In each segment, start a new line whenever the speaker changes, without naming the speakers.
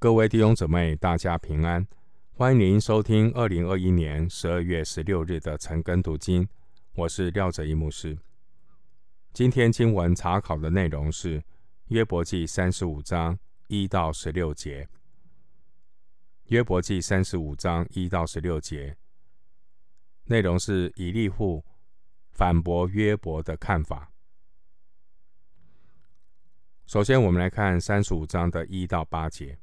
各位弟兄姊妹，大家平安！欢迎您收听二零二一年十二月十六日的晨更读经，我是廖哲一牧师。今天经文查考的内容是约伯记三十五章一到十六节。约伯记三十五章一到十六节内容是以利户反驳约伯的看法。首先，我们来看三十五章的一到八节。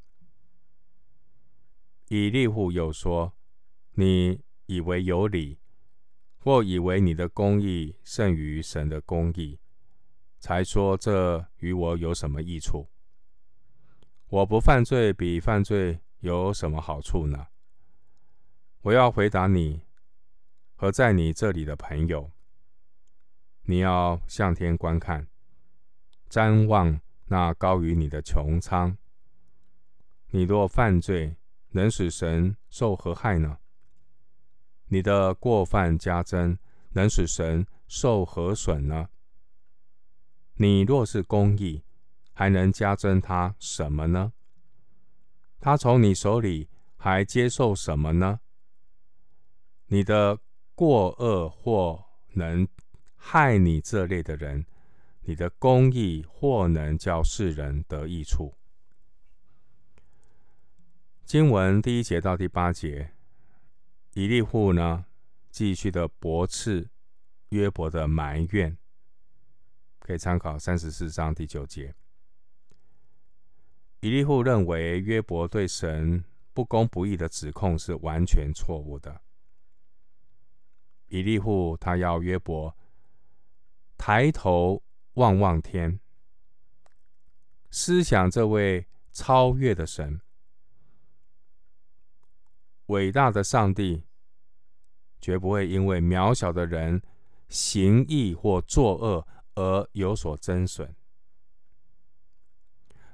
以利户又说：“你以为有理，或以为你的公义胜于神的公义，才说这与我有什么益处？我不犯罪，比犯罪有什么好处呢？我要回答你和在你这里的朋友：你要向天观看，瞻望那高于你的穹苍。你若犯罪，能使神受何害呢？你的过犯加增，能使神受何损呢？你若是公义，还能加增他什么呢？他从你手里还接受什么呢？你的过恶或能害你这类的人，你的公义或能叫世人得益处。经文第一节到第八节，以利户呢继续的驳斥约伯的埋怨，可以参考三十四章第九节。以利户认为约伯对神不公不义的指控是完全错误的。以利户他要约伯抬头望望天，思想这位超越的神。伟大的上帝绝不会因为渺小的人行义或作恶而有所增损。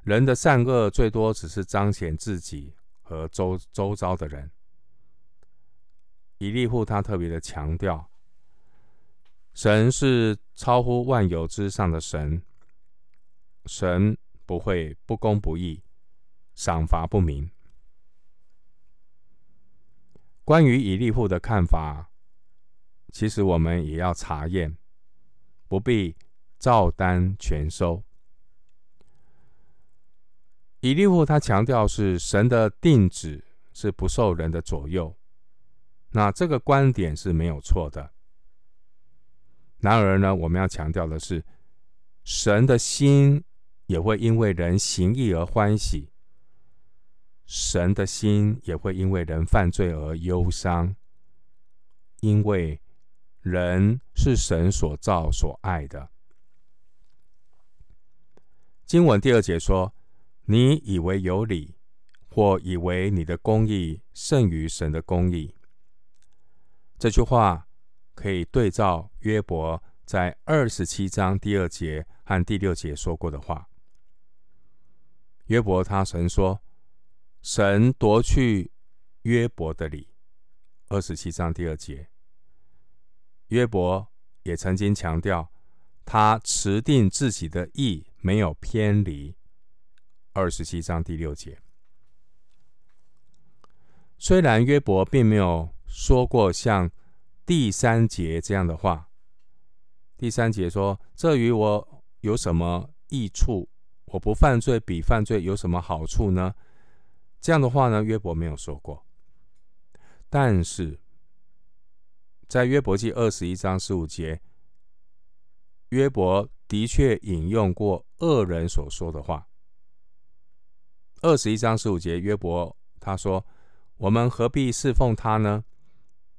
人的善恶最多只是彰显自己和周周遭的人。以利户他特别的强调，神是超乎万有之上的神，神不会不公不义，赏罚不明。关于以利户的看法，其实我们也要查验，不必照单全收。以利户他强调是神的定旨是不受人的左右，那这个观点是没有错的。然而呢，我们要强调的是，神的心也会因为人行义而欢喜。神的心也会因为人犯罪而忧伤，因为人是神所造所爱的。经文第二节说：“你以为有理，或以为你的公义胜于神的公义。”这句话可以对照约伯在二十七章第二节和第六节说过的话。约伯他曾说。神夺去约伯的理，二十七章第二节。约伯也曾经强调，他持定自己的意，没有偏离，二十七章第六节。虽然约伯并没有说过像第三节这样的话，第三节说：“这与我有什么益处？我不犯罪，比犯罪有什么好处呢？”这样的话呢，约伯没有说过。但是，在约伯记二十一章十五节，约伯的确引用过恶人所说的话。二十一章十五节，约伯他说：“我们何必侍奉他呢？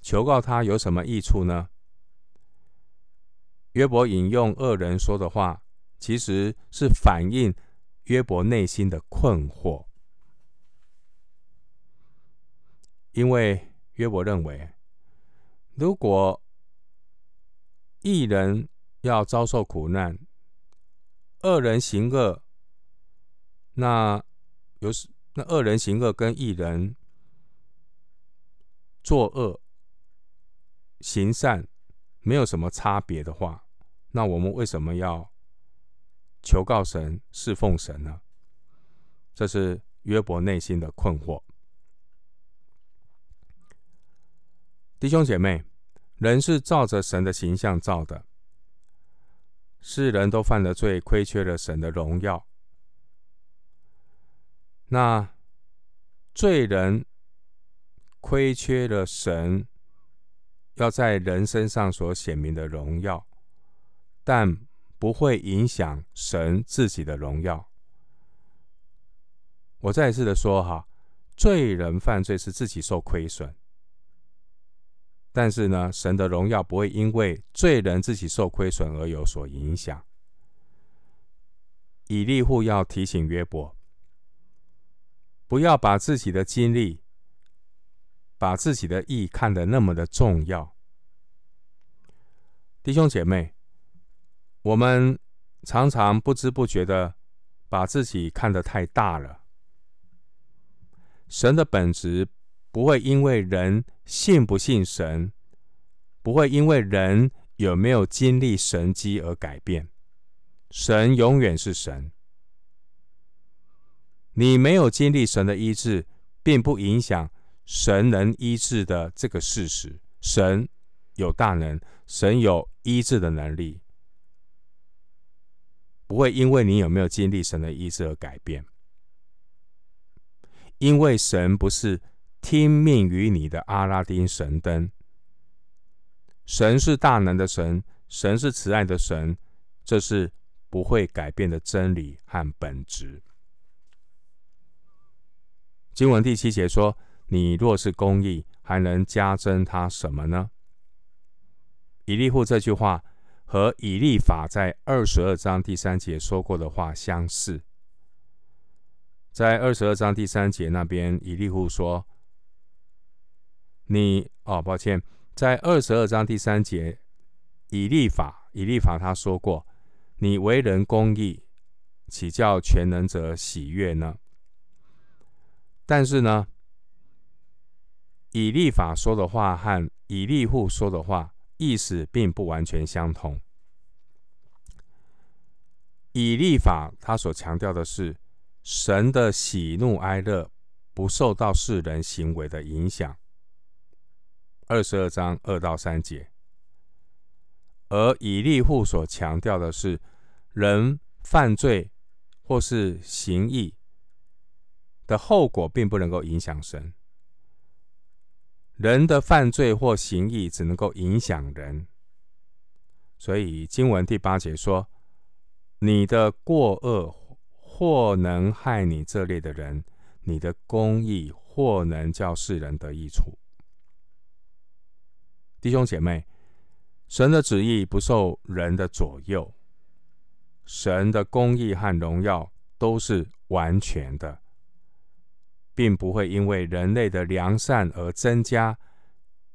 求告他有什么益处呢？”约伯引用恶人说的话，其实是反映约伯内心的困惑。因为约伯认为，如果一人要遭受苦难，恶人行恶，那有那恶人行恶跟一人作恶行善没有什么差别的话，那我们为什么要求告神、侍奉神呢？这是约伯内心的困惑。弟兄姐妹，人是照着神的形象造的，世人都犯了罪，亏缺了神的荣耀。那罪人亏缺了神要在人身上所显明的荣耀，但不会影响神自己的荣耀。我再一次的说哈，罪人犯罪是自己受亏损，但是呢，神的荣耀不会因为罪人自己受亏损而有所影响。以利户要提醒约伯，不要把自己的经历、把自己的意看得那么的重要。弟兄姐妹，我们常常不知不觉的把自己看得太大了。神的本质不会因为人信不信神，不会因为人有没有经历神迹而改变。神永远是神。你没有经历神的医治，并不影响神能医治的这个事实。神有大能，神有医治的能力，不会因为你有没有经历神的医治而改变。因为神不是听命于你的阿拉丁神灯，神是大能的神，神是慈爱的神，这是不会改变的真理和本质。经文第七节说：“你若是公义，还能加增他什么呢？”以利户这句话和以利法在二十二章第三节说过的话相似。在二十二章第三节那边，以利户说：“你哦，抱歉，在二十二章第三节，以利法，以利法他说过，你为人公义，岂叫全能者喜悦呢？但是呢，以利法说的话和以利户说的话意思并不完全相同。以利法他所强调的是。”神的喜怒哀乐不受到世人行为的影响。二十二章二到三节，而以利户所强调的是，人犯罪或是行义的后果，并不能够影响神。人的犯罪或行义只能够影响人。所以经文第八节说：“你的过恶。”或能害你这类的人，你的公义或能叫世人得益处。弟兄姐妹，神的旨意不受人的左右，神的公义和荣耀都是完全的，并不会因为人类的良善而增加，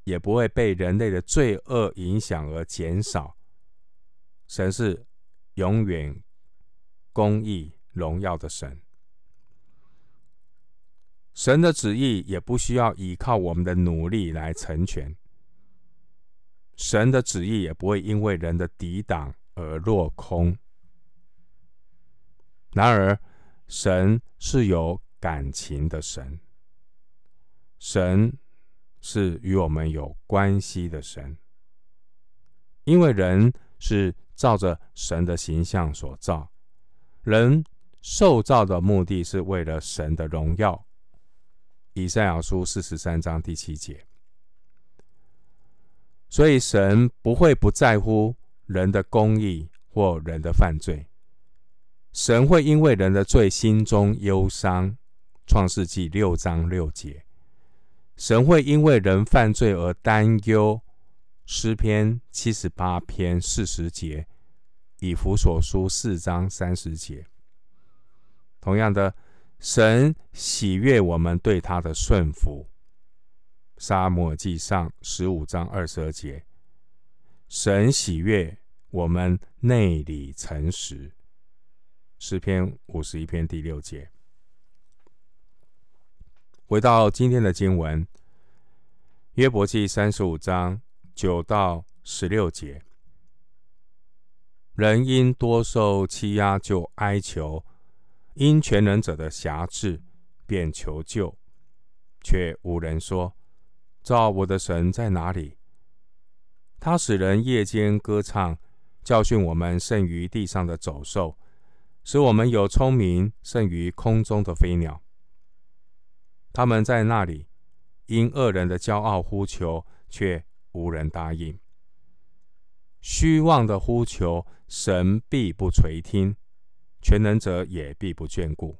也不会被人类的罪恶影响而减少。神是永远公义。荣耀的神，神的旨意也不需要依靠我们的努力来成全。神的旨意也不会因为人的抵挡而落空。然而，神是有感情的神，神是与我们有关系的神，因为人是照着神的形象所造，人。受造的目的是为了神的荣耀。以赛亚书四十三章第七节。所以神不会不在乎人的公义或人的犯罪，神会因为人的罪心中忧伤。创世纪六章六节。神会因为人犯罪而担忧。诗篇七十八篇四十节。以弗所书四章三十节。同样的，神喜悦我们对他的顺服。撒母耳记上十五章二十二节，神喜悦我们内里诚实。诗篇五十一篇第六节。回到今天的经文，约伯记三十五章九到十六节，人因多受欺压就哀求。因全能者的辖制，便求救，却无人说：“造我的神在哪里？”他使人夜间歌唱，教训我们胜于地上的走兽，使我们有聪明胜于空中的飞鸟。他们在那里因恶人的骄傲呼求，却无人答应。虚妄的呼求，神必不垂听；全能者也必不眷顾。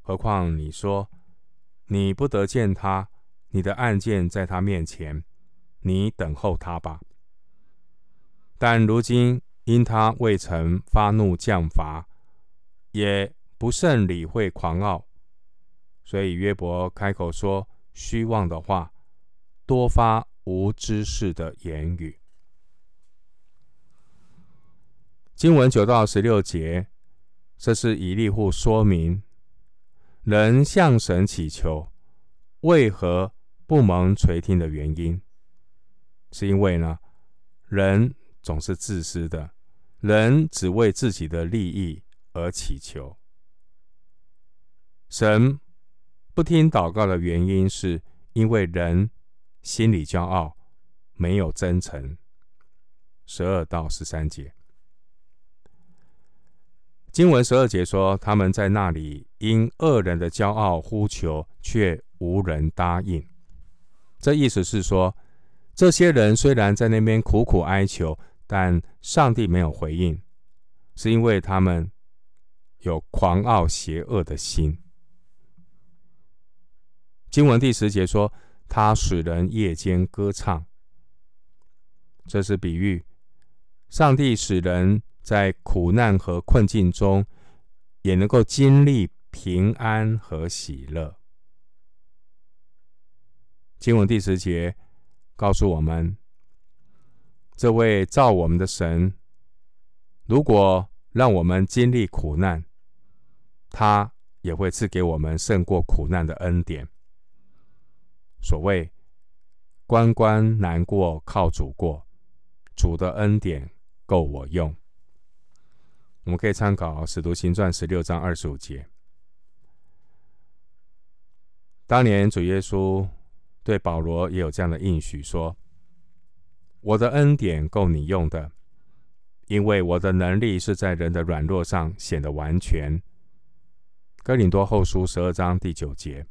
何况你说，你不得见他，你的案件在他面前。你等候他吧，但如今因他未曾发怒降罚，也不甚理会狂傲，所以约伯开口说虚妄的话，多发无知识的言语。经文九到十六节，这是以利户说明人向神祈求为何不蒙垂听的原因。是因为呢，人总是自私的，人只为自己的利益而祈求。神不听祷告的原因，是因为人心里骄傲，没有真诚。十二到十三节，经文十二节说，他们在那里因恶人的骄傲呼求，却无人答应。这意思是说。这些人虽然在那边苦苦哀求，但上帝没有回应，是因为他们有狂傲邪恶的心。经文第十节说：“他使人夜间歌唱。”这是比喻，上帝使人在苦难和困境中，也能够经历平安和喜乐。经文第十节。告诉我们，这位造我们的神，如果让我们经历苦难，他也会赐给我们胜过苦难的恩典。所谓“关关难过靠主过”，主的恩典够我用。我们可以参考《使徒行传》十六章二十五节。当年主耶稣。对保罗也有这样的应许，说：“我的恩典够你用的，因为我的能力是在人的软弱上显得完全。”哥林多后书十二章第九节。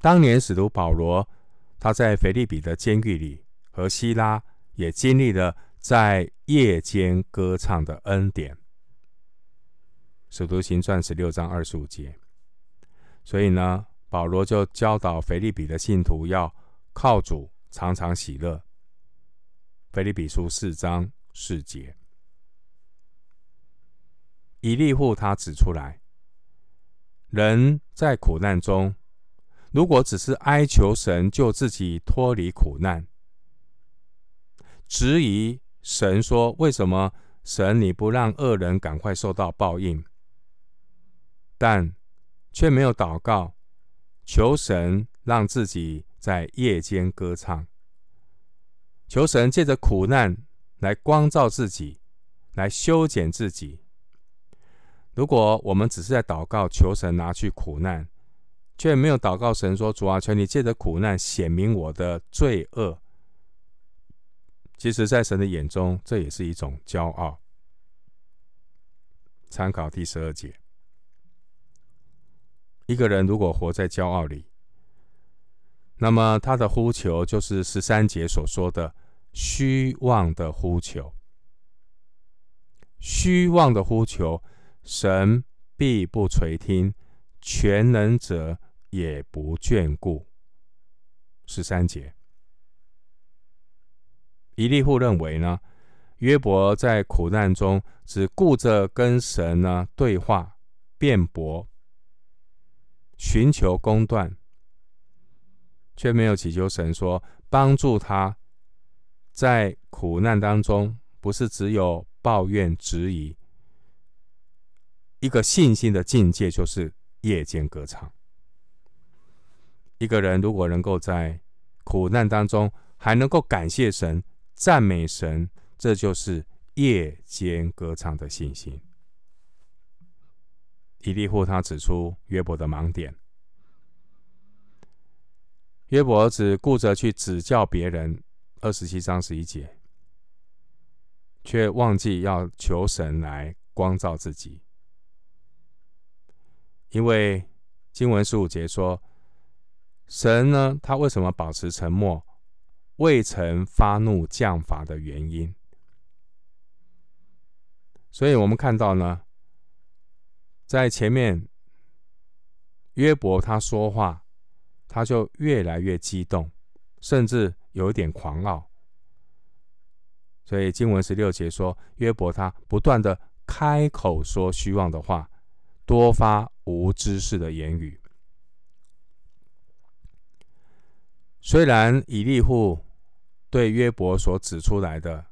当年使徒保罗，他在腓立比的监狱里，和希拉也经历了在夜间歌唱的恩典。使徒行传十六章二十五节。所以呢，保罗就教导腓立比的信徒要靠主常常喜乐。腓立比书四章四节，以利户他指出来，人在苦难中，如果只是哀求神救自己脱离苦难，质疑神说：“为什么神你不让恶人赶快受到报应？”但却没有祷告。求神让自己在夜间歌唱，求神借着苦难来光照自己，来修剪自己。如果我们只是在祷告，求神拿去苦难，却没有祷告神说：“主啊，求你借着苦难显明我的罪恶。”其实，在神的眼中，这也是一种骄傲。参考第十二节。一个人如果活在骄傲里，那么他的呼求就是十三节所说的虚妄的呼求。虚妄的呼求，神必不垂听，全能者也不眷顾。十三节，伊利户认为呢，约伯在苦难中只顾着跟神呢对话辩驳。寻求公断，却没有祈求神说帮助他，在苦难当中，不是只有抱怨质疑。一个信心的境界就是夜间歌唱。一个人如果能够在苦难当中还能够感谢神、赞美神，这就是夜间歌唱的信心。以利户他指出约伯的盲点。约伯只顾着去指教别人，二十七章十一节，却忘记要求神来光照自己。因为经文十五节说，神呢，他为什么保持沉默，未曾发怒降罚的原因。所以我们看到呢，在前面约伯他说话。他就越来越激动，甚至有一点狂傲。所以经文十六节说，约伯他不断的开口说虚妄的话，多发无知识的言语。虽然以利户对约伯所指出来的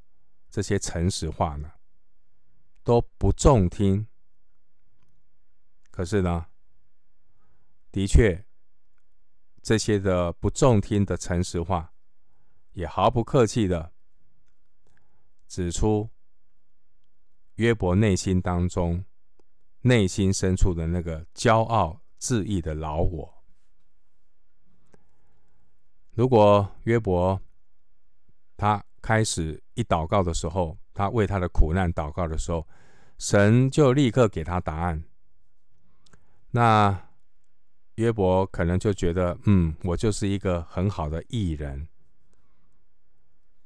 这些诚实话呢，都不中听，可是呢，的确。这些的不中听的诚实话，也毫不客气的指出约伯内心当中、内心深处的那个骄傲自义的老我。如果约伯他开始一祷告的时候，他为他的苦难祷告的时候，神就立刻给他答案。那。约伯可能就觉得，嗯，我就是一个很好的艺人。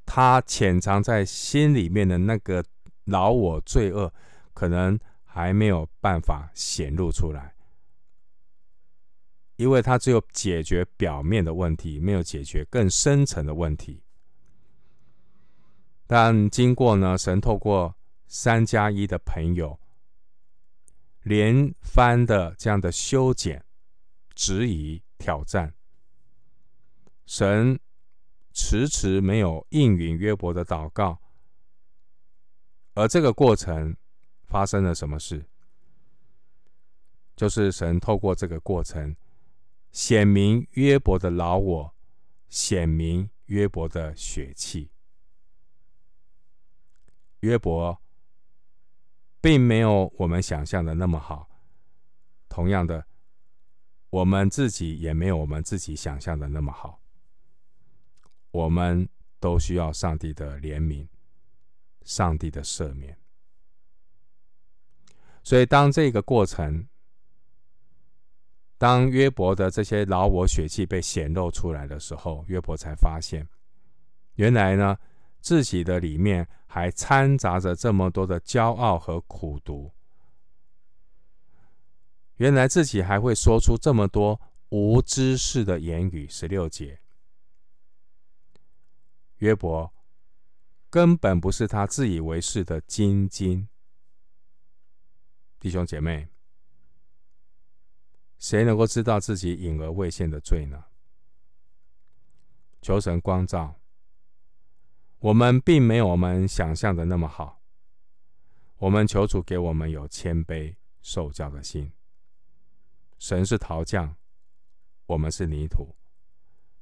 他潜藏在心里面的那个老我罪恶，可能还没有办法显露出来，因为他只有解决表面的问题，没有解决更深层的问题。但经过呢，神透过三加一的朋友连番的这样的修剪。质疑、挑战，神迟迟没有应允约伯的祷告，而这个过程发生了什么事？就是神透过这个过程显明约伯的老我，显明约伯的血气。约伯并没有我们想象的那么好，同样的。我们自己也没有我们自己想象的那么好，我们都需要上帝的怜悯，上帝的赦免。所以，当这个过程，当约伯的这些老我血气被显露出来的时候，约伯才发现，原来呢，自己的里面还掺杂着这么多的骄傲和苦读。原来自己还会说出这么多无知识的言语。十六节，约伯根本不是他自以为是的精金。弟兄姐妹，谁能够知道自己隐而未现的罪呢？求神光照，我们并没有我们想象的那么好。我们求主给我们有谦卑受教的心。神是陶匠，我们是泥土。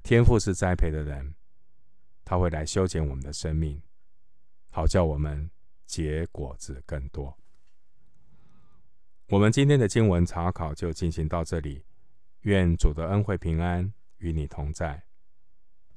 天赋是栽培的人，他会来修剪我们的生命，好叫我们结果子更多。我们今天的经文查考就进行到这里，愿主的恩惠平安与你同在。